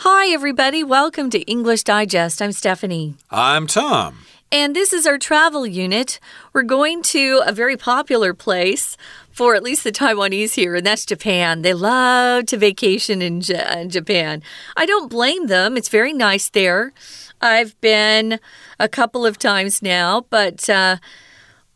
Hi, everybody. Welcome to English Digest. I'm Stephanie. I'm Tom. And this is our travel unit. We're going to a very popular place for at least the Taiwanese here, and that's Japan. They love to vacation in, J Japan. I don't blame them, it's very nice there. I've been a couple of times now, but. Uh,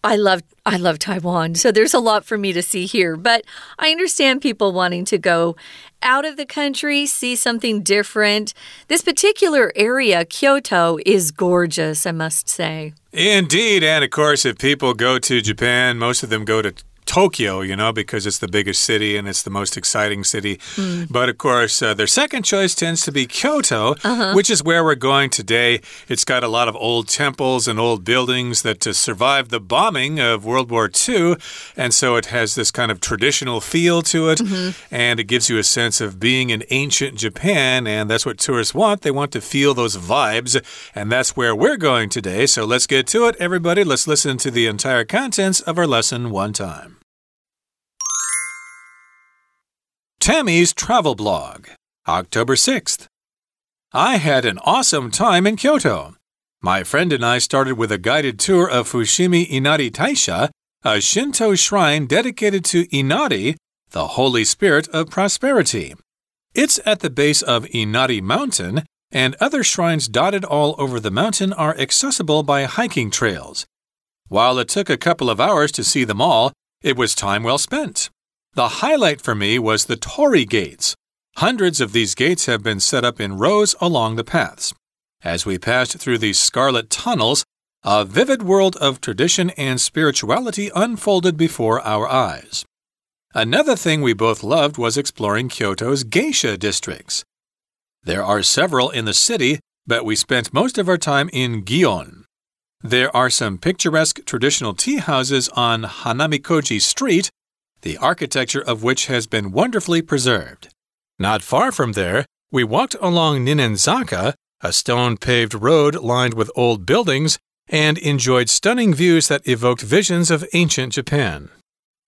I love I love Taiwan. So there's a lot for me to see here, but I understand people wanting to go out of the country, see something different. This particular area, Kyoto, is gorgeous, I must say. Indeed. And of course, if people go to Japan, most of them go to Tokyo, you know, because it's the biggest city and it's the most exciting city. Mm. But of course, uh, their second choice tends to be Kyoto, uh -huh. which is where we're going today. It's got a lot of old temples and old buildings that uh, survived the bombing of World War II. And so it has this kind of traditional feel to it. Mm -hmm. And it gives you a sense of being in ancient Japan. And that's what tourists want. They want to feel those vibes. And that's where we're going today. So let's get to it, everybody. Let's listen to the entire contents of our lesson one time. Tammy's Travel Blog, October 6th. I had an awesome time in Kyoto. My friend and I started with a guided tour of Fushimi Inari Taisha, a Shinto shrine dedicated to Inari, the Holy Spirit of Prosperity. It's at the base of Inari Mountain, and other shrines dotted all over the mountain are accessible by hiking trails. While it took a couple of hours to see them all, it was time well spent. The highlight for me was the torii gates. Hundreds of these gates have been set up in rows along the paths. As we passed through these scarlet tunnels, a vivid world of tradition and spirituality unfolded before our eyes. Another thing we both loved was exploring Kyoto's geisha districts. There are several in the city, but we spent most of our time in Gion. There are some picturesque traditional tea houses on Hanamikoji Street the architecture of which has been wonderfully preserved. Not far from there, we walked along Ninenzaka, a stone paved road lined with old buildings, and enjoyed stunning views that evoked visions of ancient Japan.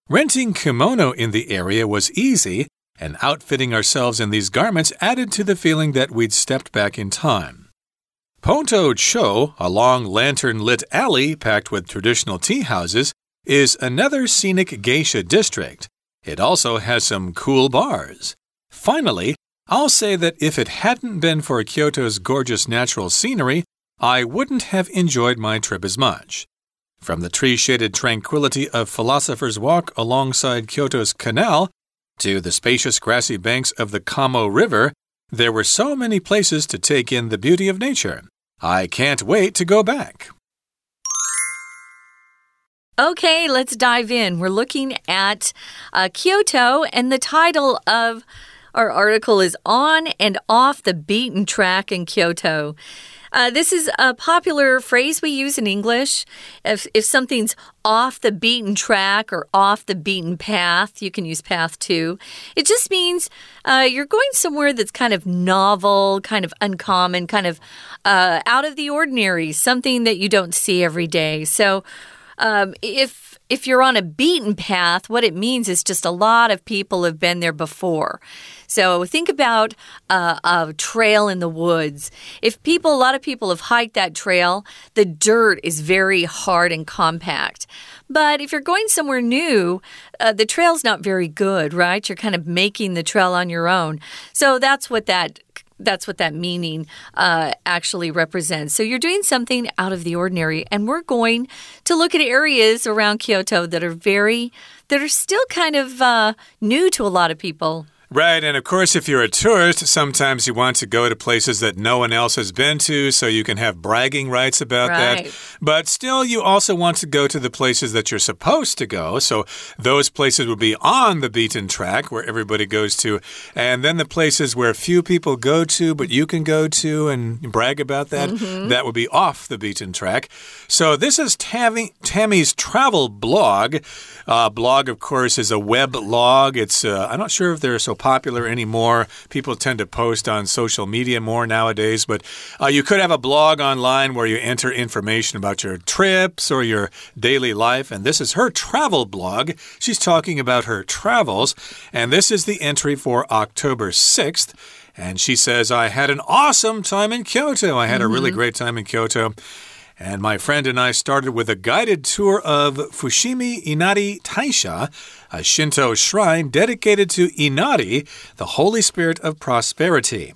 Renting kimono in the area was easy, and outfitting ourselves in these garments added to the feeling that we'd stepped back in time. Ponto Cho, a long lantern lit alley packed with traditional tea houses, is another scenic geisha district. It also has some cool bars. Finally, I'll say that if it hadn't been for Kyoto's gorgeous natural scenery, I wouldn't have enjoyed my trip as much. From the tree shaded tranquility of Philosopher's Walk alongside Kyoto's canal to the spacious grassy banks of the Kamo River, there were so many places to take in the beauty of nature. I can't wait to go back. Okay, let's dive in. We're looking at uh, Kyoto, and the title of our article is On and Off the Beaten Track in Kyoto. Uh, this is a popular phrase we use in English. If, if something's off the beaten track or off the beaten path, you can use path too. It just means uh, you're going somewhere that's kind of novel, kind of uncommon, kind of uh, out of the ordinary, something that you don't see every day. So, um, if if you're on a beaten path, what it means is just a lot of people have been there before. So think about uh, a trail in the woods. If people, a lot of people have hiked that trail, the dirt is very hard and compact. But if you're going somewhere new, uh, the trail's not very good, right? You're kind of making the trail on your own. So that's what that that's what that meaning uh, actually represents. So you're doing something out of the ordinary, and we're going to look at areas around Kyoto that are very, that are still kind of uh, new to a lot of people. Right, and of course, if you're a tourist, sometimes you want to go to places that no one else has been to, so you can have bragging rights about right. that. But still, you also want to go to the places that you're supposed to go. So those places would be on the beaten track where everybody goes to. And then the places where few people go to, but you can go to and brag about that, mm -hmm. that would be off the beaten track. So this is Tammy, Tammy's travel blog. Uh, blog, of course, is a web log. It's uh, I'm not sure if they're so popular anymore. People tend to post on social media more nowadays, but uh, you could have a blog online where you enter information about your trips or your daily life. And this is her travel blog. She's talking about her travels, and this is the entry for October 6th. And she says, I had an awesome time in Kyoto. I had mm -hmm. a really mm-hmm. great time in Kyoto. And my friend and I started with a guided tour of Fushimi Inari Taisha, a Shinto shrine dedicated to Inari, the Holy Spirit of Prosperity.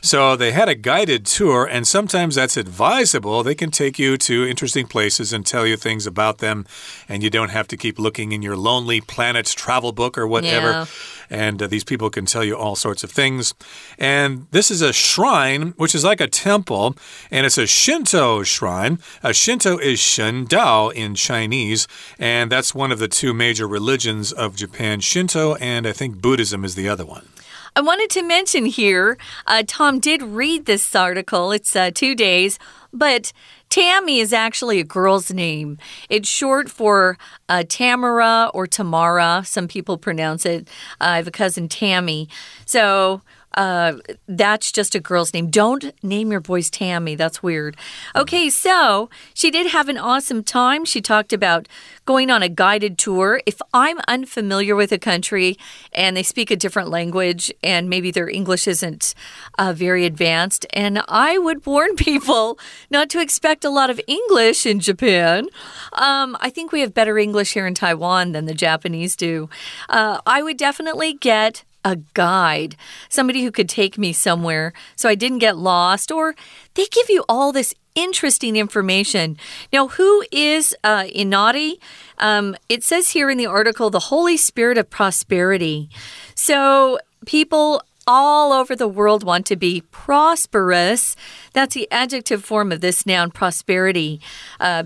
So they had a guided tour, and sometimes that's advisable. They can take you to interesting places and tell you things about them, and you don't have to keep looking in your Lonely Planet travel book or whatever. Yeah. And uh, these people can tell you all sorts of things. And this is a shrine, which is like a temple, and it's a Shinto shrine. A Shinto is Shen Dao in Chinese, and that's one of the two major religions of Japan Shinto, and I think Buddhism is the other one. I wanted to mention here, uh, Tom did read this article. It's uh, two days, but Tammy is actually a girl's name. It's short for uh, Tamara or Tamara. Some people pronounce it. Uh, I have a cousin, Tammy. So uh, that's just a girl's name. Don't name your boys Tammy. That's weird. Okay, so she did have an awesome time. She talked about going on a guided tour. If I'm unfamiliar with a country and they speak a different language and maybe their English isn't uh, very advanced, and I would warn people not to expect a lot of English in Japan. Um, I think we have better English here in Taiwan than the Japanese do. Uh, I would definitely get a guide, somebody who could take me somewhere so I didn't get lost, or they give you all this interesting information. Now, who is uh, Inari? Um, it says here in the article, the Holy Spirit of Prosperity. So, people all over the world want to be prosperous. That's the adjective form of this noun, prosperity. Uh,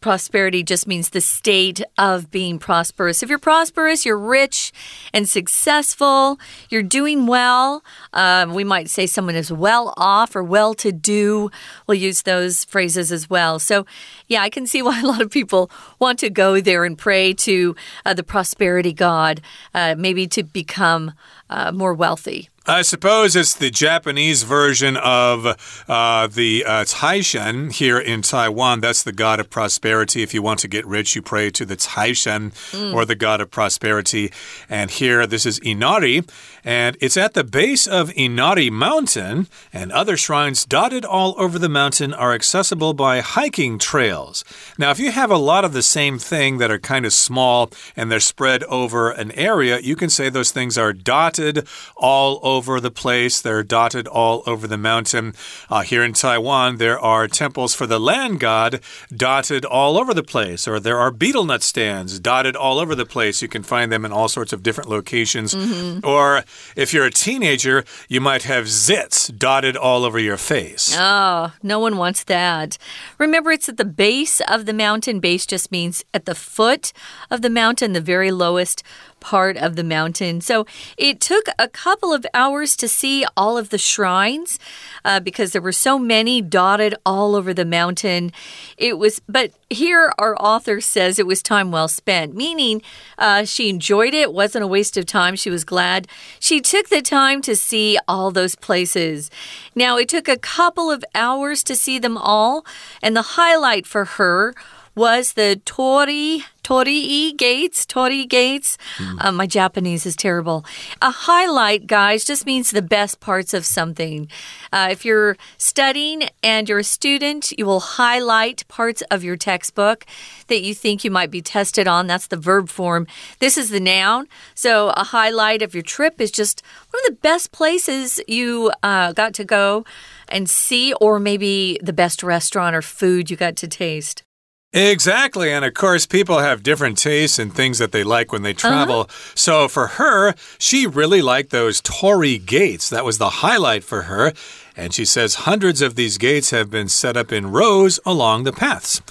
prosperity just means the state of being prosperous. If you're prosperous, you're rich and successful, you're doing well. Um, we might say someone is well off or well to do. We'll use those phrases as well. So, yeah, I can see why a lot of people want to go there and pray to uh, the prosperity God, uh, maybe to become uh, more wealthy. I suppose it's the Japanese version of uh, the uh, Caishen here in Taiwan. That's the god of prosperity. If you want to get rich, you pray to the Caishen mm. or the god of prosperity. And here, this is Inari, and it's at the base of Inari Mountain, and other shrines dotted all over the mountain are accessible by hiking trails. Now, if you have a lot of the same thing that are kind of small and they're spread over an area, you can say those things are dotted all over the place. They're dotted all over the mountain. Uh, here in Taiwan, there are temples for the land god dotted all over the place, or there are betel nut stands dotted all over the place. You can find them in all sorts of different locations. Mm -hmm. Or if you're a teenager, you might have zits dotted all over your face. Oh, no one wants that. Remember, it's at the base of the mountain. Base just means at the foot of the mountain, the very lowest part of the mountain. So it took a couple of hours to see all of the shrines uh, because there were so many dotted all over the mountain. It was, but here our author says it was time well spent, meaning uh, she enjoyed it, wasn't a waste of time. She was glad she took the time to see all those places. Now, it took a couple of hours to see them all, and the highlight for her was the Tori Torii gates, Torii gates. Mm. Uh, my Japanese is terrible. A highlight, guys, just means the best parts of something. Uh, if you're studying and you're a student, you will highlight parts of your textbook that you think you might be tested on. That's the verb form. This is the noun. So a highlight of your trip is just one of the best places you uh, got to go and see, or maybe the best restaurant or food you got to taste. Exactly. And of course, people have different tastes and things that they like when they travel. Uh -huh. So for her, she really liked those torii gates. That was the highlight for her. And she says hundreds of these gates have been set up in rows along the paths.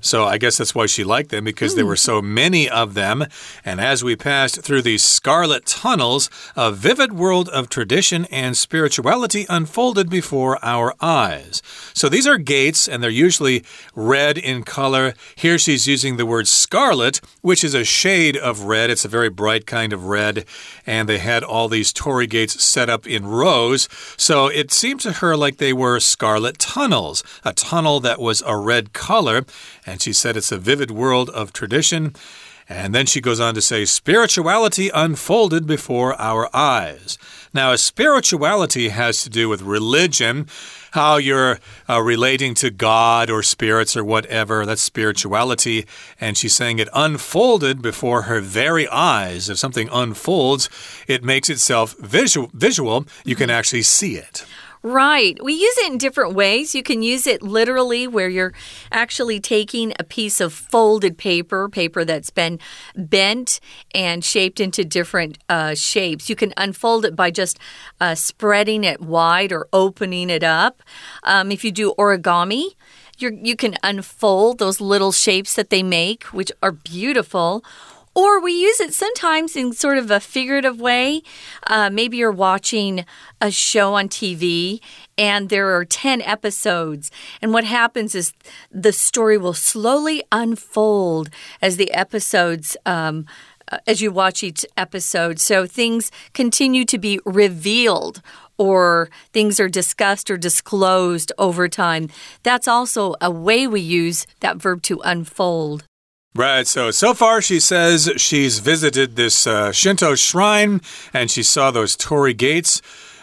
So I guess that's why she liked them because mm. there were hmm. so many of them. And as we passed through these scarlet tunnels, a vivid world of tradition and spirituality unfolded before our eyes. So these are gates, and they're usually red in color. Here she's using the word scarlet, which is a shade of red. It's a very bright kind of red. And they had all these torii gates set up in rows. So it seemed to her like they were scarlet tunnels, a tunnel that was a red color. And she said it's a vivid world of tradition. And then she goes on to say, spirituality unfolded before our eyes. Now, spirituality has to do with religion, how you're uh, relating to God or spirits or whatever. That's spirituality. And she's saying it unfolded before her very eyes. If something unfolds, it makes itself visual. visual. You can actually see it. Right. We use it in different ways. You can use it literally where you're actually taking a piece of folded paper, paper that's been bent and shaped into different uh, shapes. You can unfold it by just uh, spreading it wide or opening it up. Um, if you do origami, you can unfold those little shapes that they make, which are beautiful. Or we use it sometimes in sort of a figurative way. Uh, maybe you're watching a show on TV and there are 10 episodes. And what happens is the story will slowly unfold as the episodes. Um, uh, as you watch each episode. So things continue to be revealed or things are discussed or disclosed over time. That's also a way we use that verb to unfold. Right. So, so far, she says she's visited this uh, Shinto shrine and she saw those torii gates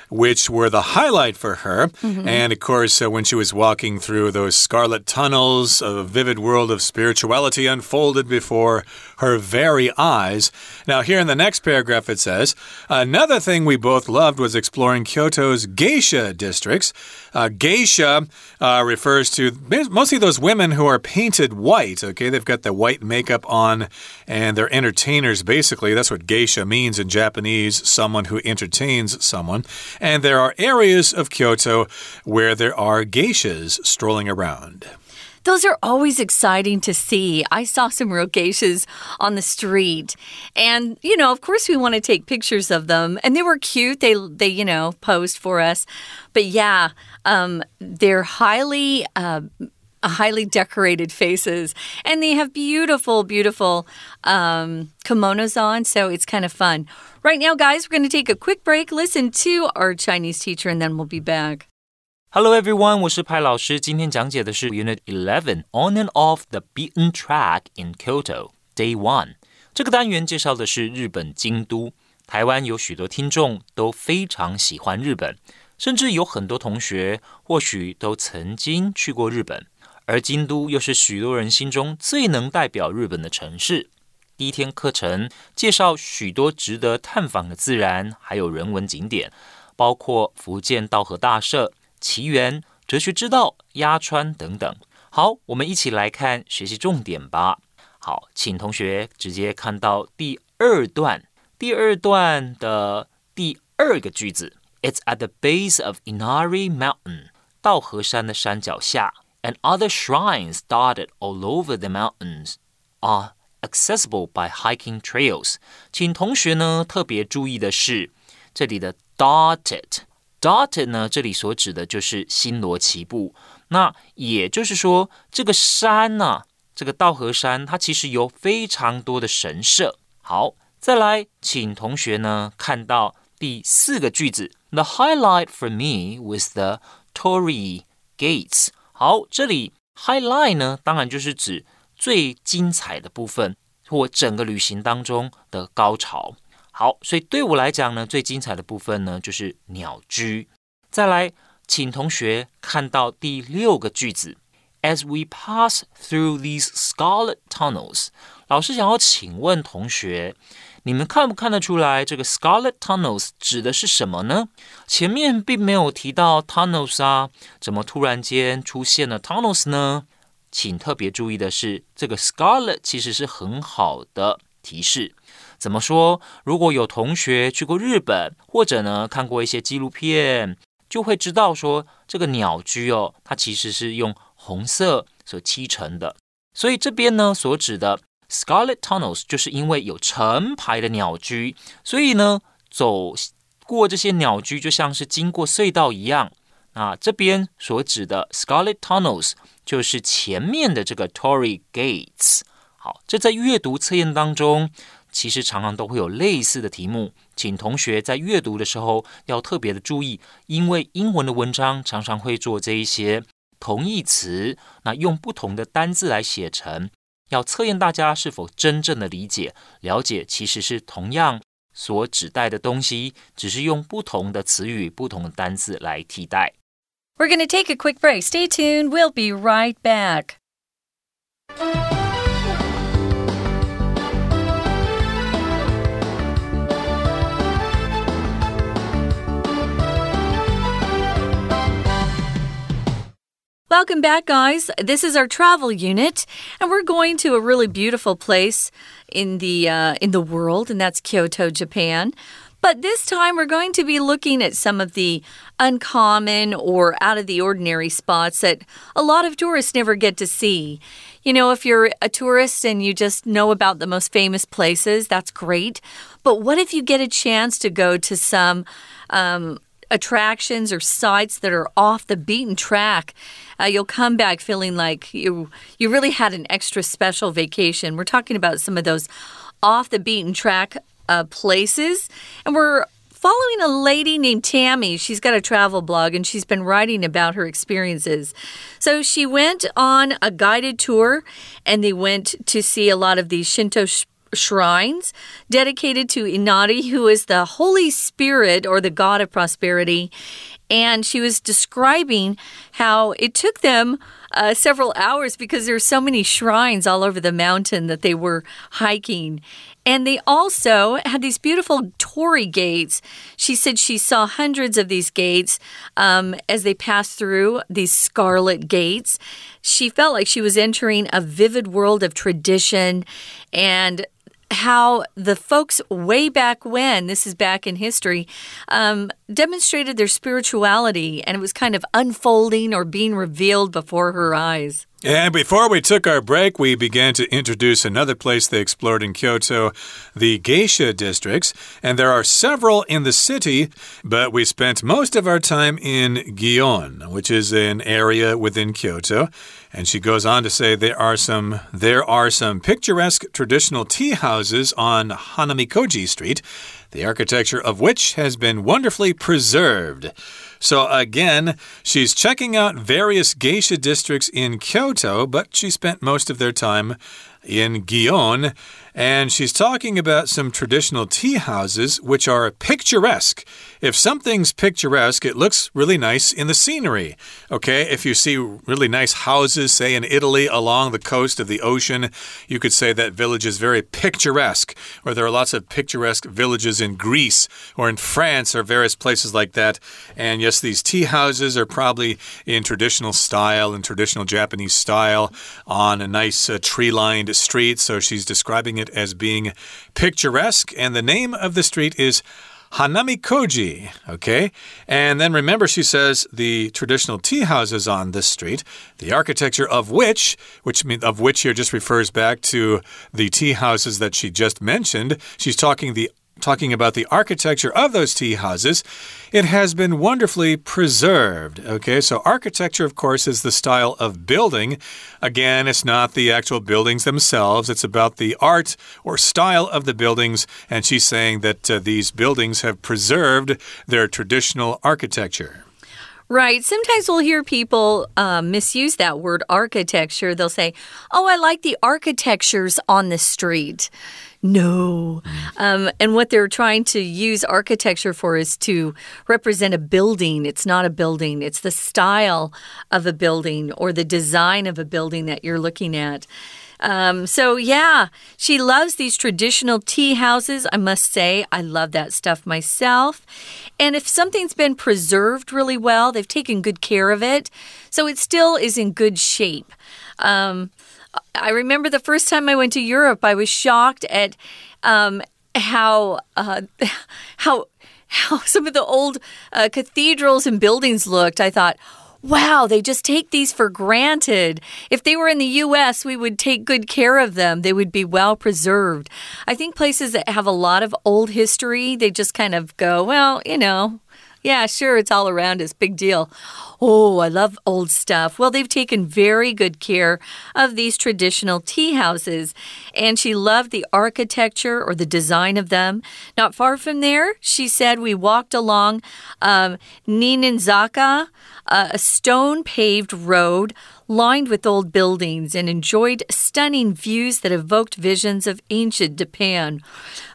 which were the highlight for her. Mm -hmm. And of course, uh, when she was walking through those scarlet tunnels, a vivid world of spirituality unfolded before her very eyes. Now, here in the next paragraph, it says Another thing we both loved was exploring Kyoto's geisha districts. Uh, geisha uh, refers to mostly those women who are painted white. Okay, they've got the white makeup on and they're entertainers, basically. That's what geisha means in Japanese someone who entertains someone. And there are areas of Kyoto where there are geishas strolling around. Those are always exciting to see. I saw some real on the street. And, you know, of course we want to take pictures of them. And they were cute. They they, you know, posed for us. But yeah, um, they're highly uh, highly decorated faces and they have beautiful beautiful um, kimonos on so it's kind of fun right now guys we're going to take a quick break listen to our chinese teacher and then we'll be back Hello everyone，我是派老师。今天讲解的是 Unit Eleven On and Off the Beaten Track in Kyoto Day One。这个单元介绍的是日本京都。台湾有许多听众都非常喜欢日本，甚至有很多同学或许都曾经去过日本。而京都又是许多人心中最能代表日本的城市。第一天课程介绍许多值得探访的自然还有人文景点，包括福建道和大社。奇缘、哲学之道、鸭川等等。好，我们一起来看学习重点吧。好，请同学直接看到第二段，第二段的第二个句子：It's at the base of Inari Mountain，稻荷山的山脚下，and other shrines dotted all over the mountains are accessible by hiking trails。请同学呢特别注意的是，这里的 dotted。Dotted 呢，这里所指的就是星罗棋布。那也就是说，这个山呢，这个稻荷山，它其实有非常多的神社。好，再来，请同学呢看到第四个句子：The highlight for me was the Torii Gates。好，这里 highlight 呢，当然就是指最精彩的部分，或整个旅行当中的高潮。好，所以对我来讲呢，最精彩的部分呢就是鸟居。再来，请同学看到第六个句子：As we pass through these scarlet tunnels，老师想要请问同学，你们看不看得出来这个 scarlet tunnels 指的是什么呢？前面并没有提到 tunnels 啊，怎么突然间出现了 tunnels 呢？请特别注意的是，这个 scarlet 其实是很好的提示。怎么说？如果有同学去过日本，或者呢看过一些纪录片，就会知道说这个鸟居哦，它其实是用红色所漆成的。所以这边呢所指的 Scarlet Tunnels，就是因为有成排的鸟居，所以呢走过这些鸟居就像是经过隧道一样。那这边所指的 Scarlet Tunnels 就是前面的这个 Torii Gates。好，这在阅读测验当中。其实常常都会有类似的题目，请同学在阅读的时候要特别的注意，因为英文的文章常常会做这一些同义词，那用不同的单字来写成要测验大家是否真正的理解、了解，其实是同样所指代的东西，只是用不同的词语、不同的单字来替代。We're going to take a quick break. Stay tuned. We'll be right back. Welcome back, guys. This is our travel unit, and we're going to a really beautiful place in the uh, in the world, and that's Kyoto, Japan. But this time we're going to be looking at some of the uncommon or out of the ordinary spots that a lot of tourists never get to see. You know, if you're a tourist and you just know about the most famous places, that's great. But what if you get a chance to go to some um, attractions or sites that are off the beaten track, uh, you'll come back feeling like you you really had an extra special vacation. We're talking about some of those off the beaten track uh, places, and we're following a lady named Tammy. She's got a travel blog and she's been writing about her experiences. So she went on a guided tour and they went to see a lot of these Shinto shrines dedicated to Inari, who is the Holy Spirit or the God of prosperity. And she was describing how it took them uh, several hours because there there's so many shrines all over the mountain that they were hiking. And they also had these beautiful torii gates. She said she saw hundreds of these gates um, as they passed through these scarlet gates. She felt like she was entering a vivid world of tradition and how the folks way back when, this is back in history, um, demonstrated their spirituality and it was kind of unfolding or being revealed before her eyes. And before we took our break, we began to introduce another place they explored in Kyoto, the geisha districts. And there are several in the city, but we spent most of our time in Gion, which is an area within Kyoto. And she goes on to say there are some there are some picturesque traditional tea houses on Hanamikoji Street, the architecture of which has been wonderfully preserved. So again, she's checking out various geisha districts in Kyoto, but she spent most of their time in Gion and she's talking about some traditional tea houses which are picturesque. If something's picturesque, it looks really nice in the scenery. Okay, if you see really nice houses, say in Italy along the coast of the ocean, you could say that village is very picturesque. Or there are lots of picturesque villages in Greece or in France or various places like that. And yes, these tea houses are probably in traditional style, in traditional Japanese style, on a nice uh, tree lined street. So she's describing it it as being picturesque, and the name of the street is Hanamikoji. Okay. And then remember, she says the traditional tea houses on this street, the architecture of which, which of which here just refers back to the tea houses that she just mentioned. She's talking the talking about the architecture of those tea houses, it has been wonderfully preserved. Okay, so architecture, of course, is the style of building. Again, it's not the actual buildings themselves, it's about the art or style of the buildings. And she's saying that uh, these buildings have preserved their traditional architecture. Right. Sometimes we'll hear people uh, misuse that word architecture. They'll say, Oh, I like the architectures on the street. No. Um, and what they're trying to use architecture for is to represent a building. It's not a building, it's the style of a building or the design of a building that you're looking at. Um, so, yeah, she loves these traditional tea houses. I must say, I love that stuff myself. And if something's been preserved really well, they've taken good care of it. So it still is in good shape. Um, I remember the first time I went to Europe, I was shocked at um, how uh, how how some of the old uh, cathedrals and buildings looked. I thought. Wow, they just take these for granted. If they were in the US, we would take good care of them. They would be well preserved. I think places that have a lot of old history, they just kind of go, well, you know, yeah, sure, it's all around us. Big deal. Oh, I love old stuff. Well, they've taken very good care of these traditional tea houses, and she loved the architecture or the design of them. Not far from there, she said we walked along um, Ninenzaka, uh, a stone paved road lined with old buildings and enjoyed stunning views that evoked visions of ancient Japan.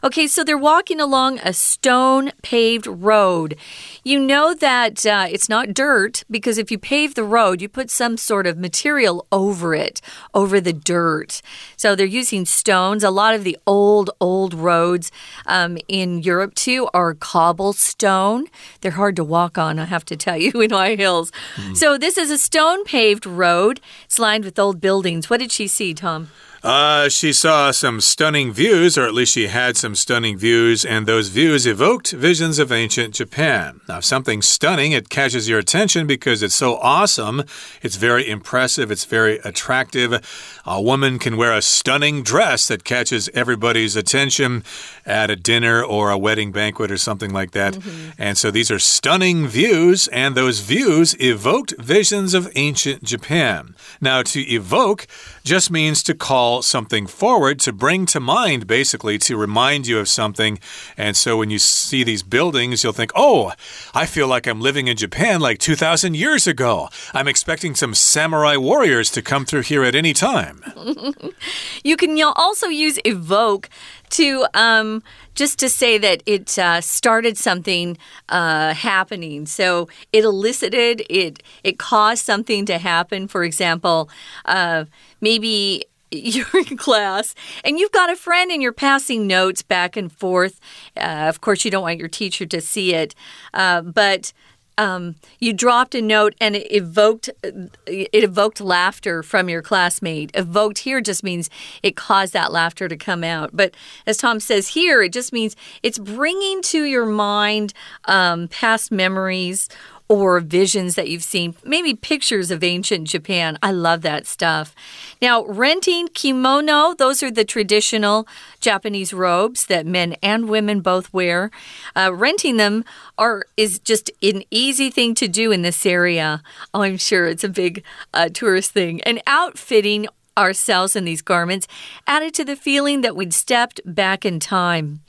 Okay, so they're walking along a stone paved road. You know that uh, it's not dirt because if you pave the road, you put some sort of material over it, over the dirt. So they're using stones. A lot of the old, old roads um, in Europe too are cobblestone. They're hard to walk on, I have to tell you, in high hills. Mm. So this is a stone paved road. It's lined with old buildings. What did she see, Tom? Uh, she saw some stunning views, or at least she had some stunning views, and those views evoked visions of ancient Japan. Now, if something stunning, it catches your attention because it's so awesome. It's very impressive, it's very attractive. A woman can wear a stunning dress that catches everybody's attention at a dinner or a wedding banquet or something like that. Mm -hmm. And so these are stunning views, and those views evoked visions of ancient Japan. Now, to evoke just means to call something forward, to bring to mind, basically, to remind you of something. And so when you see these buildings, you'll think, oh, I feel like I'm living in Japan like 2,000 years ago. I'm expecting some samurai warriors to come through here at any time. you can also use evoke to um, just to say that it uh, started something uh, happening. So it elicited it. It caused something to happen. For example, uh, maybe you're in class and you've got a friend and you're passing notes back and forth. Uh, of course, you don't want your teacher to see it, uh, but um, you dropped a note and it evoked it evoked laughter from your classmate. Evoked here just means it caused that laughter to come out. But as Tom says here, it just means it's bringing to your mind um, past memories or visions that you've seen, maybe pictures of ancient Japan. I love that stuff. Now, renting kimono, those are the traditional Japanese robes that men and women both wear. Uh, renting them are is just an easy thing to do in this area. Oh, I'm sure it's a big uh, tourist thing. And outfitting ourselves in these garments added to the feeling that we'd stepped back in time.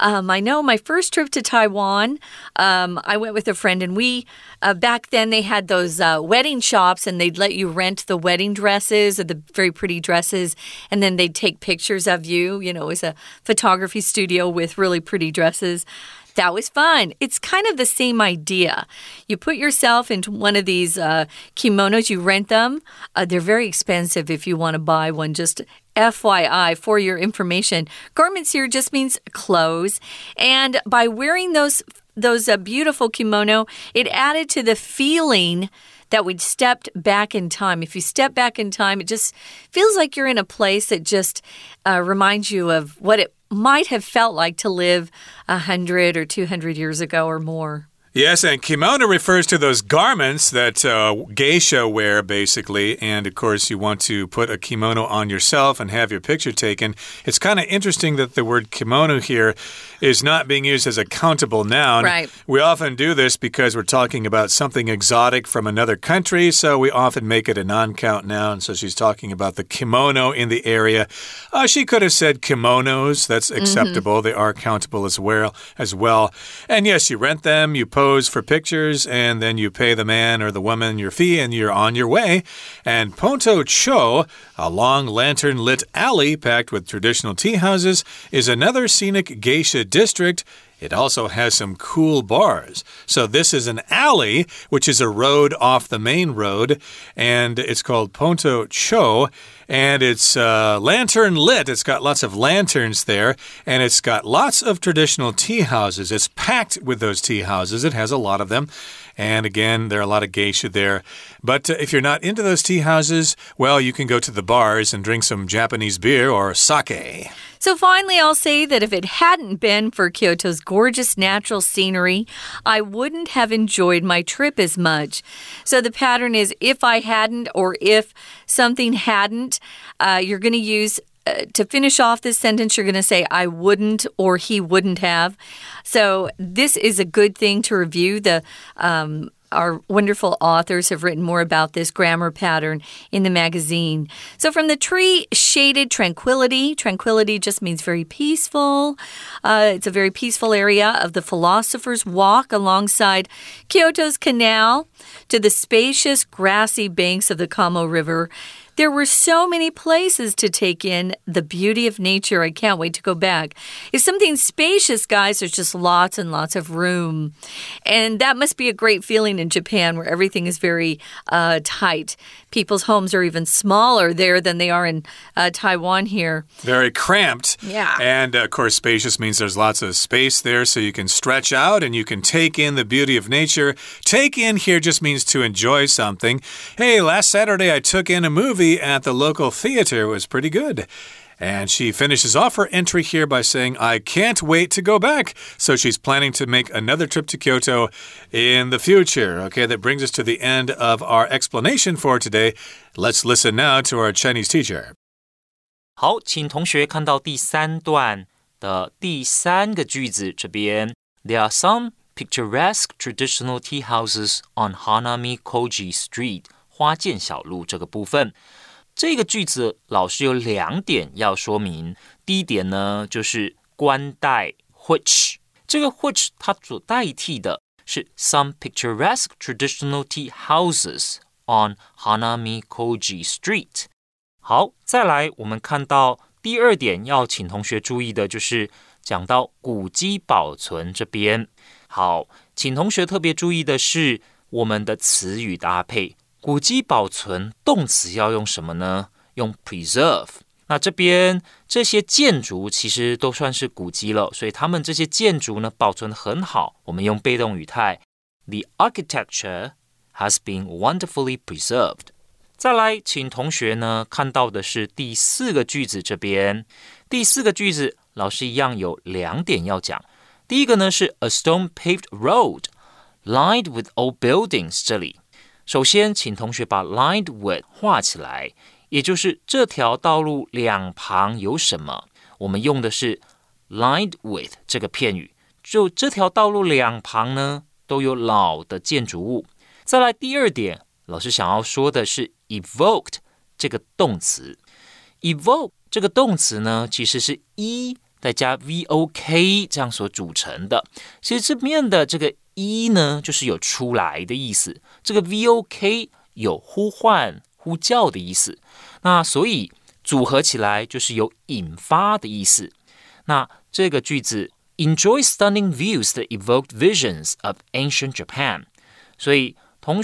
Um, I know my first trip to Taiwan, um, I went with a friend, and we, uh, back then, they had those uh, wedding shops, and they'd let you rent the wedding dresses or the very pretty dresses, and then they'd take pictures of you. You know, it was a photography studio with really pretty dresses. That was fun. It's kind of the same idea. You put yourself into one of these uh, kimonos, you rent them. Uh, they're very expensive if you want to buy one. Just FYI, for your information, garments here just means clothes. And by wearing those those uh, beautiful kimono, it added to the feeling that we'd stepped back in time. If you step back in time, it just feels like you're in a place that just uh, reminds you of what it might have felt like to live a hundred or two hundred years ago or more. Yes, and kimono refers to those garments that uh, geisha wear, basically. And of course, you want to put a kimono on yourself and have your picture taken. It's kind of interesting that the word kimono here is not being used as a countable noun. Right. We often do this because we're talking about something exotic from another country, so we often make it a non count noun. So she's talking about the kimono in the area. Uh, she could have said kimonos. That's mm-hmm. acceptable. Mm -hmm. They are countable as well. As well. And yes, you rent them, you post pose for pictures, and then you pay the man or the woman your fee, and you're on your way. And Ponto Cho, a long lantern lit alley packed with traditional tea houses, is another scenic geisha district. It also has some cool bars. So, this is an alley, which is a road off the main road, and it's called Ponto Cho and it's uh, lantern lit. It's got lots of lanterns there, and it's got lots of traditional tea houses. It's packed with those tea houses. It has a lot of them. And again, there are a lot of geisha there. But uh, if you're not into those tea houses, well, you can go to the bars and drink some Japanese beer or sake. So finally, I'll say that if it hadn't been for Kyoto's gorgeous natural scenery, I wouldn't have enjoyed my trip as much. So the pattern is if I hadn't or if something hadn't, uh, you're going to use to finish off this sentence, you're going to say, I wouldn't or he wouldn't have. So, this is a good thing to review the um, our wonderful authors have written more about this grammar pattern in the magazine. So, from the tree shaded tranquility, tranquility just means very peaceful. Uh, it's a very peaceful area of the philosopher's walk alongside Kyoto's canal to the spacious grassy banks of the Kamo River. There were so many places to take in the beauty of nature. I can't wait to go back. If something spacious, guys, there's just lots and lots of room. And that must be a great feeling in Japan where everything is very uh, tight. People's homes are even smaller there than they are in uh, Taiwan here. Very cramped. Yeah. And uh, of course, spacious means there's lots of space there so you can stretch out and you can take in the beauty of nature. Take in here just means to enjoy something. Hey, last Saturday I took in a movie movie at the local theater was pretty good. And she finishes off her entry here by saying, I can't wait to go back. So she's planning to make another trip to Kyoto in the future. Okay, that brings us to the end of our explanation for today. Let's listen now to our Chinese teacher. 好，请同学看到第三段的第三个句子，这边 There are some picturesque traditional tea houses on Hanami Koji Street 花见小路这个部分，这个句子老师有两点要说明。第一点呢，就是冠带 which，这个 which 它所代替的是 some picturesque traditional tea houses on Hanami Koji Street。好，再来我们看到第二点要请同学注意的就是讲到古迹保存这边。好，请同学特别注意的是我们的词语搭配。古迹保存动词要用什么呢？用 preserve。那这边这些建筑其实都算是古迹了，所以他们这些建筑呢保存的很好。我们用被动语态：The architecture has been wonderfully preserved。再来，请同学呢看到的是第四个句子这边。第四个句子，老师一样有两点要讲。第一个呢是 a stone paved road lined with old buildings。这里。 首先，请同学把 lined with 画起来，也就是这条道路两旁有什么？我们用的是 lined with 这个片语，就这条道路两旁呢都有老的建筑物。再来第二点，老师想要说的是 evoked 这个动词，evoke 这个动词呢其实是 e 再加 v o k 这样所组成的。其实这面的这个。一呢，就是有出来的意思。这个 V O K 有呼唤、呼叫的意思。那所以组合起来就是有引发的意思。那这个句子 enjoy stunning views that evoked visions of ancient Japan。所以同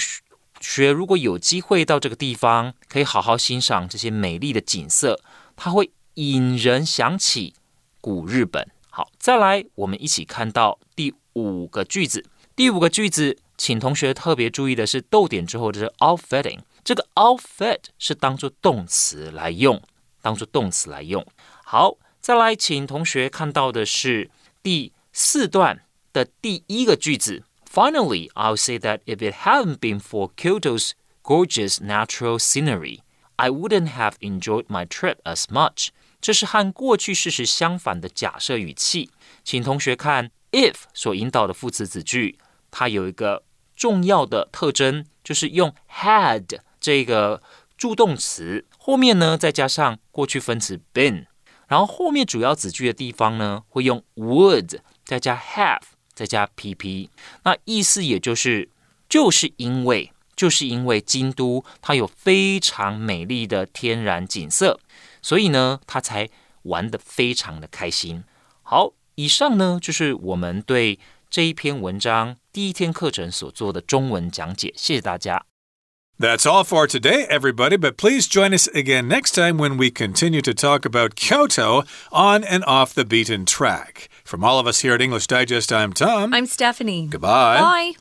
学如果有机会到这个地方，可以好好欣赏这些美丽的景色，它会引人想起古日本。好，再来，我们一起看到第五个句子。第五个句子，请同学特别注意的是逗点之后的是 outfitting，这个 outfit 是当做动词来用，当做动词来用。好，再来，请同学看到的是第四段的第一个句子。Finally, I'll say that if it hadn't been for Kyoto's gorgeous natural scenery, I wouldn't have enjoyed my trip as much。这是和过去事实相反的假设语气，请同学看。if 所引导的副词子句， 它有一个重要的特征，就是用 had 这个助动词后面呢，再加上过去分词 been，然后后面主要子句的地方呢，会用 would 再加 have 再加 pp。那意思也就是，就是因为就是因为京都它有非常美丽的天然景色，所以呢，他才玩得非常的开心。好。以上呢，就是我们对这一篇文章第一天课程所做的中文讲解。谢谢大家。That's all for today, everybody. But please join us again next time when we continue to talk about Kyoto on and off the beaten track. From all of us here at English Digest, I'm Tom. I'm Stephanie. Goodbye. Bye.